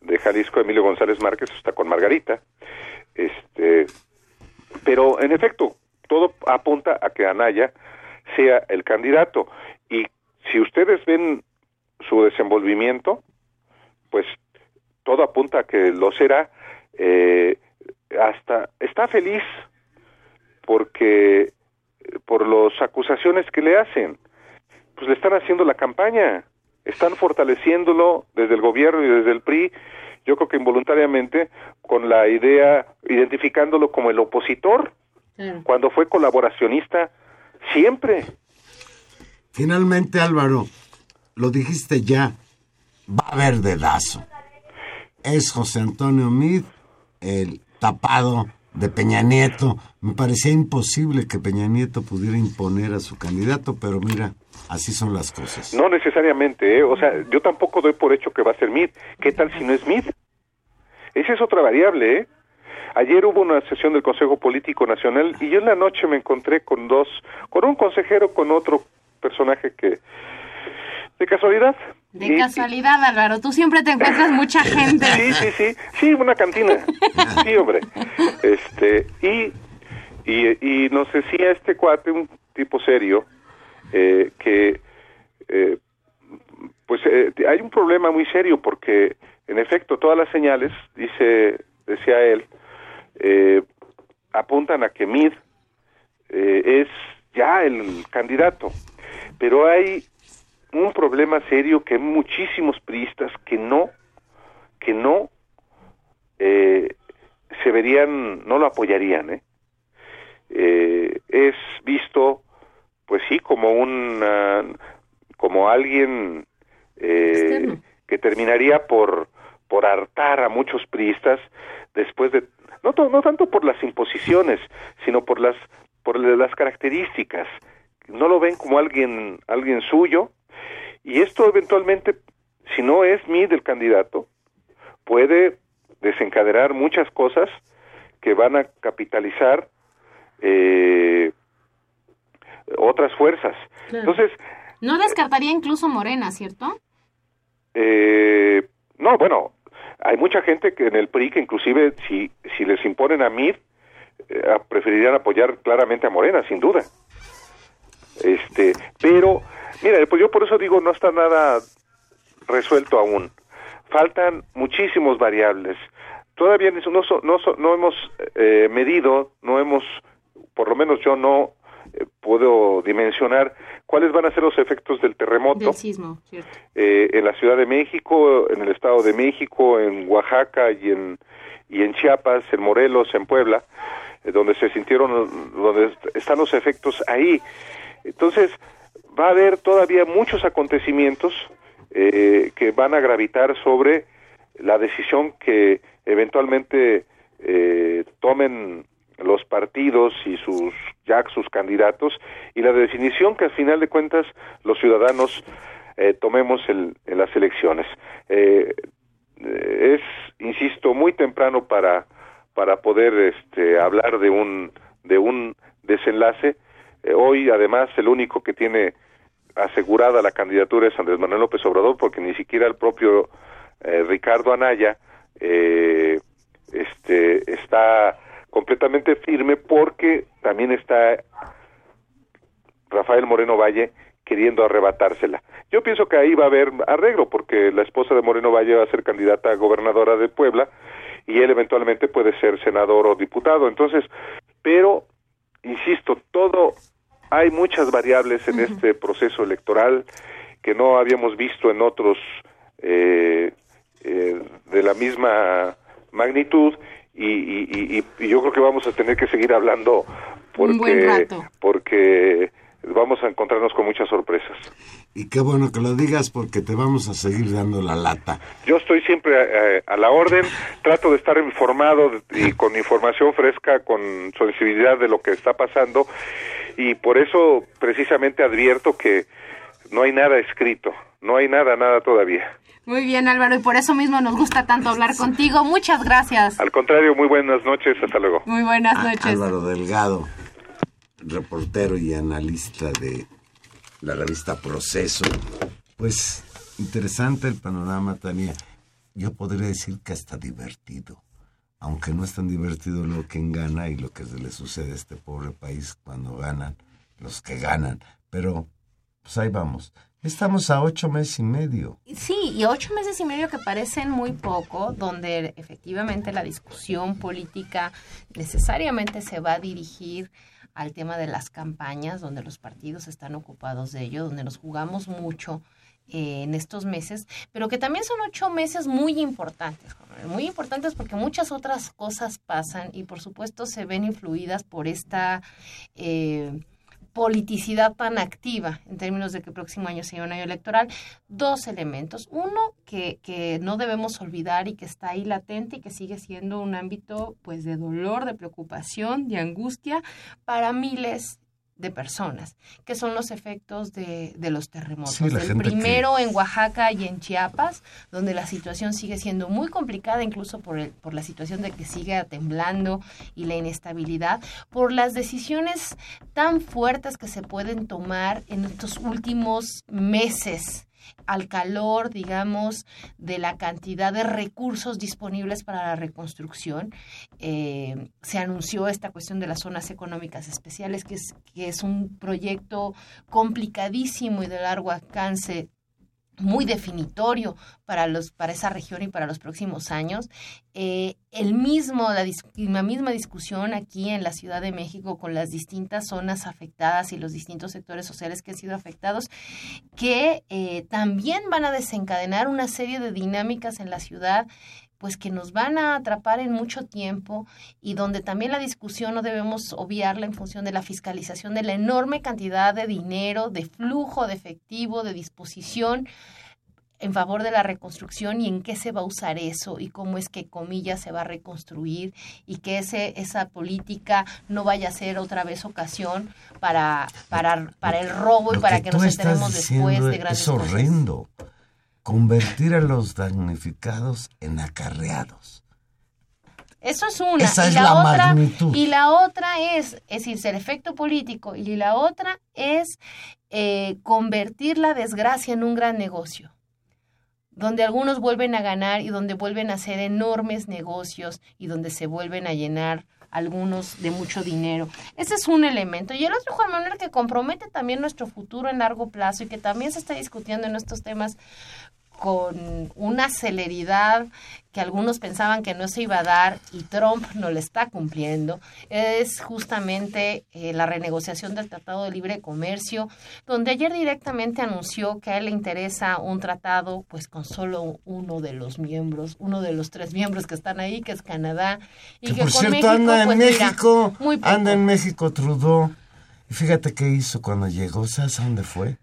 de Jalisco, Emilio González Márquez, está con Margarita. Este, pero, en efecto, todo apunta a que Anaya sea el candidato. Y si ustedes ven su desenvolvimiento, pues todo apunta a que lo será. Eh, hasta está feliz porque por las acusaciones que le hacen, pues le están haciendo la campaña, están fortaleciéndolo desde el gobierno y desde el PRI, yo creo que involuntariamente, con la idea, identificándolo como el opositor, cuando fue colaboracionista Siempre. Finalmente, Álvaro, lo dijiste ya, va a haber dedazo. Es José Antonio Mid, el tapado de Peña Nieto. Me parecía imposible que Peña Nieto pudiera imponer a su candidato, pero mira, así son las cosas. No necesariamente, ¿eh? o sea, yo tampoco doy por hecho que va a ser Mid. ¿Qué tal si no es Mid? Esa es otra variable, ¿eh? Ayer hubo una sesión del Consejo Político Nacional y yo en la noche me encontré con dos, con un consejero, con otro personaje que, de casualidad. De casualidad, Álvaro, tú siempre te encuentras mucha gente. Sí, sí, sí, sí, una cantina. Sí, hombre. Este, y, y, y nos decía este cuate, un tipo serio, eh, que eh, pues eh, hay un problema muy serio porque en efecto todas las señales, dice, decía él, eh, apuntan a que Mid eh, es ya el candidato. Pero hay un problema serio que muchísimos priistas que no, que no eh, se verían, no lo apoyarían, ¿eh? eh, es visto, pues sí, como un, como alguien eh, que terminaría por, por hartar a muchos priistas después de, no, no tanto por las imposiciones, sino por las, por las características. No lo ven como alguien, alguien suyo, y esto eventualmente, si no es mi del candidato, puede desencadenar muchas cosas que van a capitalizar eh, otras fuerzas. Entonces... No descartaría incluso Morena, ¿cierto? Eh, no, bueno, hay mucha gente que en el PRI que inclusive si, si les imponen a mí, eh, preferirían apoyar claramente a Morena, sin duda. Este, pero, mira, pues yo por eso digo, no está nada resuelto aún. Faltan muchísimos variables. Todavía no, no, no hemos eh, medido, no hemos, por lo menos yo no eh, puedo dimensionar cuáles van a ser los efectos del terremoto eh, en la Ciudad de México, en el Estado de México, en Oaxaca y en, y en Chiapas, en Morelos, en Puebla, donde se sintieron, donde están los efectos ahí. Entonces, va a haber todavía muchos acontecimientos que van a gravitar sobre la decisión que eventualmente eh, tomen los partidos y sus ya sus candidatos y la definición que al final de cuentas los ciudadanos eh, tomemos en las elecciones. Eh, es insisto muy temprano para para poder este hablar de un de un desenlace hoy además el único que tiene asegurada la candidatura es Andrés Manuel López Obrador porque ni siquiera el propio Ricardo Anaya eh, este, está completamente firme porque también está Rafael Moreno Valle queriendo arrebatársela. Yo pienso que ahí va a haber arreglo porque la esposa de Moreno Valle va a ser candidata a gobernadora de Puebla y él eventualmente puede ser senador o diputado. Entonces, pero, insisto, todo, hay muchas variables en este proceso electoral que no habíamos visto en otros eh, eh, de la misma magnitud y, yo creo que vamos a tener que seguir hablando porque, porque vamos a encontrarnos con muchas sorpresas. Y qué bueno que lo digas porque te vamos a seguir dando la lata. Yo estoy siempre eh, a, la orden, trato de estar informado y con información fresca, con sensibilidad de lo que está pasando y por eso precisamente advierto que no hay nada escrito, no hay nada, nada todavía. Muy bien, Álvaro, y por eso mismo nos gusta tanto hablar contigo. Muchas gracias. Al contrario, muy buenas noches, hasta luego. Muy buenas noches. Álvaro Delgado, reportero y analista de la revista Proceso. Pues interesante el panorama, Tania. Yo podría decir que hasta divertido, aunque no es tan divertido lo que gana y lo que le sucede a este pobre país cuando ganan los que ganan. Pero, pues ahí vamos. Estamos a ocho meses y medio. Sí, y ocho meses y medio que parecen muy poco, donde efectivamente la discusión política necesariamente se va a dirigir al tema de las campañas, donde los partidos están ocupados de ello, donde nos jugamos mucho eh, en estos meses, pero que también son ocho meses muy importantes, muy importantes porque muchas otras cosas pasan y por supuesto se ven influidas por esta... Eh, politicidad tan activa en términos de que el próximo año sea un año electoral, dos elementos. Uno que, que no debemos olvidar y que está ahí latente y que sigue siendo un ámbito pues de dolor, de preocupación, de angustia para miles de personas, que son los efectos de, de los terremotos. el primero en Oaxaca y en Chiapas, donde la situación sigue siendo muy complicada, incluso por, el, por la situación de que sigue temblando y la inestabilidad, por las decisiones tan fuertes que se pueden tomar en estos últimos meses al calor, digamos, de la cantidad de recursos disponibles para la reconstrucción. Eh, se anunció esta cuestión de las zonas económicas especiales, que es, que es un proyecto complicadísimo y de largo alcance muy definitorio para los para esa región y para los próximos años. Eh, el mismo la, la, misma discusión aquí en la Ciudad de México con las distintas zonas afectadas y los distintos sectores sociales que han sido afectados que eh, también van a desencadenar una serie de dinámicas en la ciudad pues que nos van a atrapar en mucho tiempo y donde también la discusión no debemos obviarla en función de la fiscalización de la enorme cantidad de dinero, de flujo de efectivo, de disposición en favor de la reconstrucción y en qué se va a usar eso y cómo es que comillas se va a reconstruir y que ese, esa política no vaya a ser otra vez ocasión para, para, para el robo y para que, nos enteremos después de grandes Es horrendo convertir a los damnificados en acarreados. Eso es una. Esa y es la, la otra, magnitud. Y la otra es, es decir, el efecto político. Y la otra es eh, convertir la desgracia en un gran negocio donde algunos vuelven a ganar y donde vuelven a hacer enormes negocios y donde se vuelven a llenar algunos de mucho dinero. Ese es un elemento. Y el otro, Juan Manuel, que compromete también nuestro futuro en largo plazo y que también se está discutiendo en estos temas con una celeridad que algunos pensaban que no se iba a dar y Trump no le está cumpliendo, es justamente eh, la renegociación del Tratado de Libre Comercio, donde ayer directamente anunció que a él le interesa un tratado pues con solo uno de los miembros, uno de los tres miembros que están ahí, que es Canadá, y Que que, por con cierto México, anda en pues, mira, México, muy anda en México Trudeau. Y fíjate qué hizo cuando llegó, ¿sabes a dónde fue?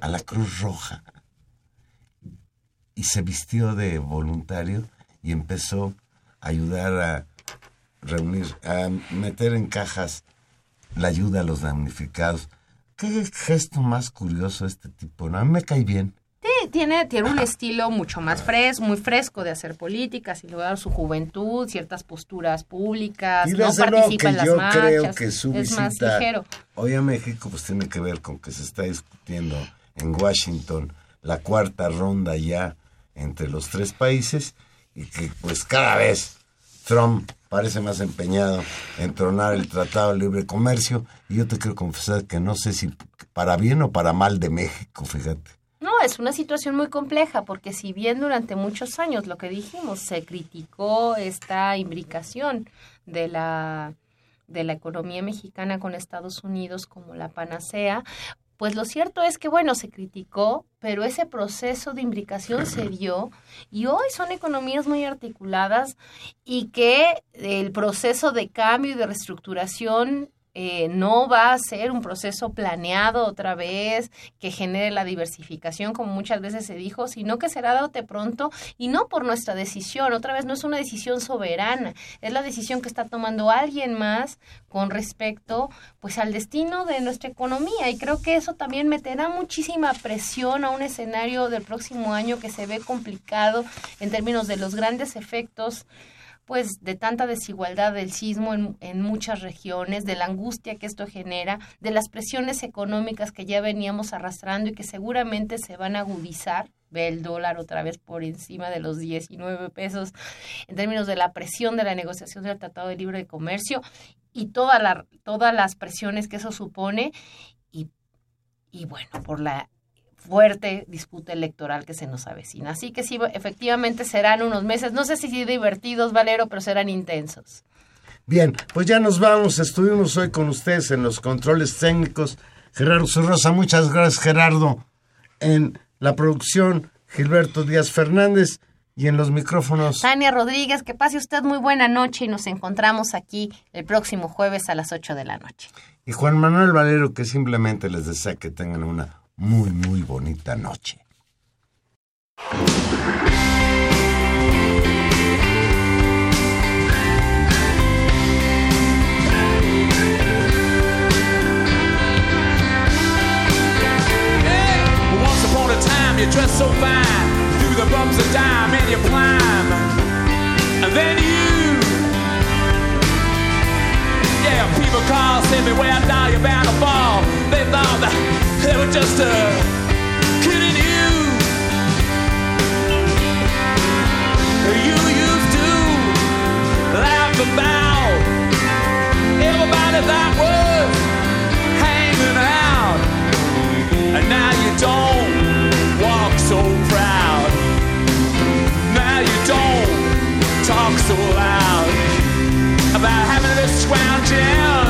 A la Cruz Roja. Y se vistió de voluntario y empezó a ayudar a reunir, a meter en cajas la ayuda a los damnificados. Qué gesto más curioso este tipo, ¿no? A mí me cae bien. Sí, tiene, tiene un estilo mucho más fresco, muy fresco de hacer política, sin lugar su juventud, ciertas posturas públicas, Y no participa en las yo marchas, creo que su es más visita ligero. hoy a México pues tiene que ver con que se está discutiendo en Washington la cuarta ronda ya entre los tres países y que pues cada vez Trump parece más empeñado en tronar el Tratado de Libre Comercio y yo te quiero confesar que no sé si para bien o para mal de México, fíjate. No, es una situación muy compleja porque si bien durante muchos años lo que dijimos se criticó esta imbricación de la de la economía mexicana con Estados Unidos como la panacea, pues lo cierto es que, bueno, se criticó, pero ese proceso de imbricación se dio y hoy son economías muy articuladas y que el proceso de cambio y de reestructuración eh, no va a ser un proceso planeado otra vez que genere la diversificación, como muchas veces se dijo, sino que será dado de pronto y no por nuestra decisión. Otra vez no es una decisión soberana, es la decisión que está tomando alguien más con respecto pues al destino de nuestra economía y creo que eso también meterá muchísima presión a un escenario del próximo año que se ve complicado en términos de los grandes efectos pues de tanta desigualdad del sismo en, en, muchas regiones, de la angustia que esto genera, de las presiones económicas que ya veníamos arrastrando y que seguramente se van a agudizar. Ve el dólar otra vez por encima de los 19 pesos en términos de la presión de la negociación del Tratado de Libre Comercio y toda la, todas las presiones que eso supone y, y bueno, por la fuerte disputa electoral que se nos avecina. Así que sí, efectivamente serán unos meses, no sé si divertidos, Valero, pero serán intensos. Bien, pues ya nos vamos. Estuvimos hoy con ustedes en los controles técnicos. Gerardo Zurrosa, muchas gracias, Gerardo. En la producción, Gilberto Díaz Fernández. Y en los micrófonos. Tania Rodríguez, que pase usted muy buena noche y nos encontramos aquí el próximo jueves a las 8 de la noche. Y Juan Manuel Valero, que simplemente les desea que tengan una muy, muy bonita noche. Hey, once upon a time you dressed so fine, through the bumps of dime and you climb, and then you, yeah, people call, send me where I die you're bound to fall. They thought that they were just uh, kidding you. You used to laugh about everybody that was hanging out, and now you don't walk so proud. Now you don't talk so loud wound down.